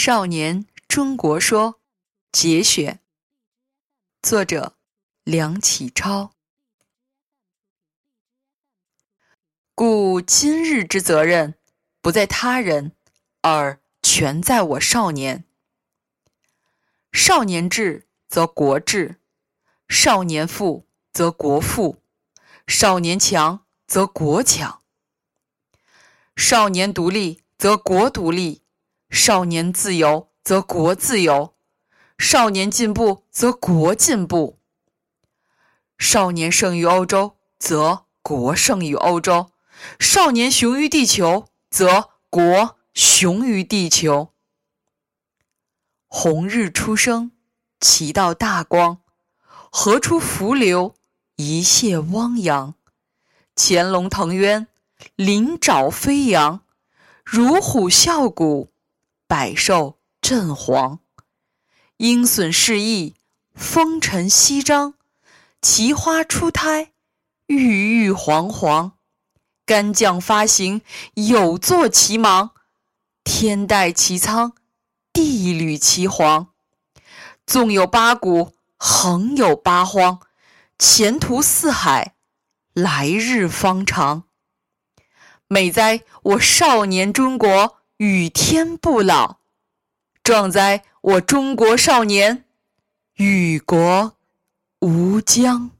少年中国说》节选，作者梁启超。故今日之责任，不在他人，而全在我少年。少年智则国智，少年富则国富，少年强则国强。少年独立则国独立。少年自由则国自由，少年进步则国进步。少年胜于欧洲，则国胜于欧洲；少年雄于地球，则国雄于地球。红日初升，其道大光；河出伏流，一泻汪洋。潜龙腾渊，鳞爪飞扬，乳虎啸谷。百兽震惶，鹰隼试翼，风尘翕张；奇花初胎，郁郁皇皇。干将发行，有作其芒；天戴其苍，地履其黄。纵有八股，横有八荒。前途似海，来日方长。美哉，我少年中国！与天不老，壮哉！我中国少年，与国无疆。